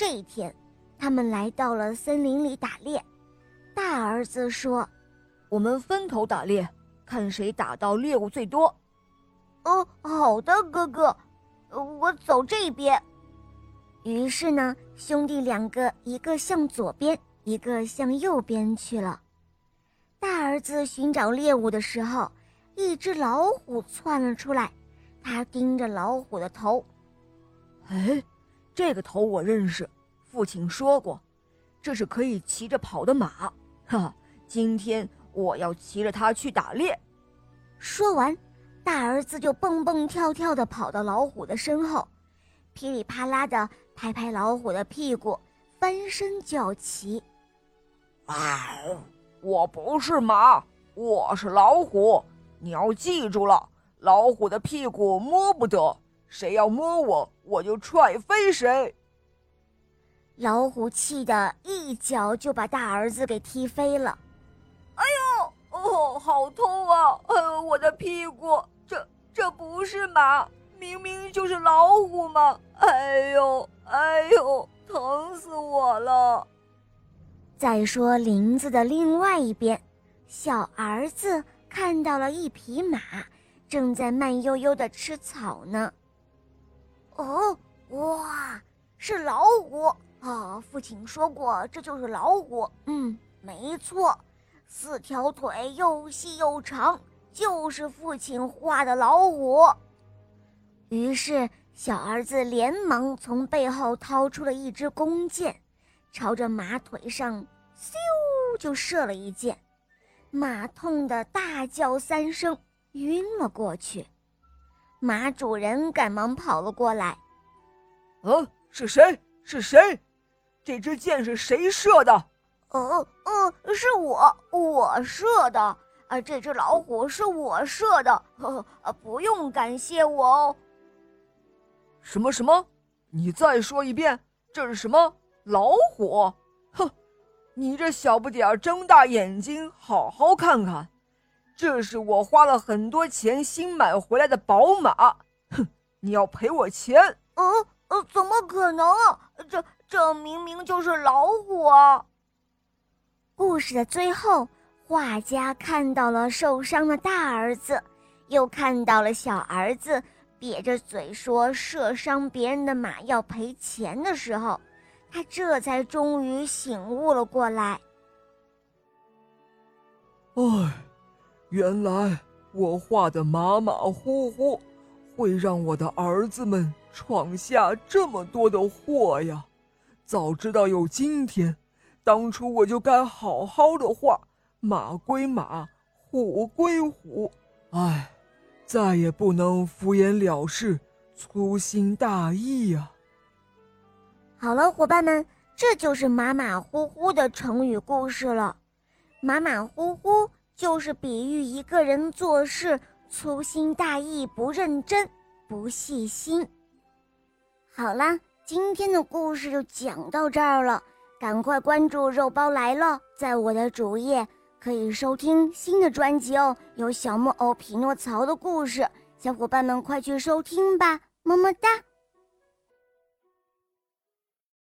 这一天，他们来到了森林里打猎。大儿子说：“我们分头打猎，看谁打到猎物最多。”哦，好的，哥哥，我走这边。于是呢，兄弟两个一个向左边，一个向右边去了。大儿子寻找猎物的时候，一只老虎窜了出来，他盯着老虎的头。哎，这个头我认识，父亲说过，这是可以骑着跑的马。哈，今天我要骑着它去打猎。说完，大儿子就蹦蹦跳跳地跑到老虎的身后，噼里啪啦地。拍拍老虎的屁股，翻身就要骑。啊！我不是马，我是老虎。你要记住了，老虎的屁股摸不得，谁要摸我，我就踹飞谁。老虎气得一脚就把大儿子给踢飞了。哎呦，哦，好痛啊！哎呦，我的屁股，这这不是马。明明就是老虎嘛！哎呦，哎呦，疼死我了！再说林子的另外一边，小儿子看到了一匹马，正在慢悠悠的吃草呢。哦，哇，是老虎啊！父亲说过，这就是老虎。嗯，没错，四条腿又细又长，就是父亲画的老虎。于是，小儿子连忙从背后掏出了一支弓箭，朝着马腿上咻就射了一箭，马痛得大叫三声，晕了过去。马主人赶忙跑了过来：“嗯，是谁？是谁？这支箭是谁射的？”“哦哦，是我，我射的。啊，这只老虎是我射的。呵呵，不用感谢我哦。”什么什么？你再说一遍，这是什么老虎？哼！你这小不点儿，睁大眼睛好好看看，这是我花了很多钱新买回来的宝马。哼！你要赔我钱？呃呃，怎么可能？这这明明就是老虎啊！故事的最后，画家看到了受伤的大儿子，又看到了小儿子。瘪着嘴说射伤别人的马要赔钱的时候，他这才终于醒悟了过来。唉，原来我画的马马虎虎，会让我的儿子们闯下这么多的祸呀！早知道有今天，当初我就该好好的画，马归马，虎归虎。唉。再也不能敷衍了事、粗心大意呀！好了，伙伴们，这就是马马虎虎的成语故事了。马马虎虎就是比喻一个人做事粗心大意、不认真、不细心。好啦，今天的故事就讲到这儿了，赶快关注“肉包来了”在我的主页。可以收听新的专辑哦，有小木偶匹诺曹的故事，小伙伴们快去收听吧，么么哒。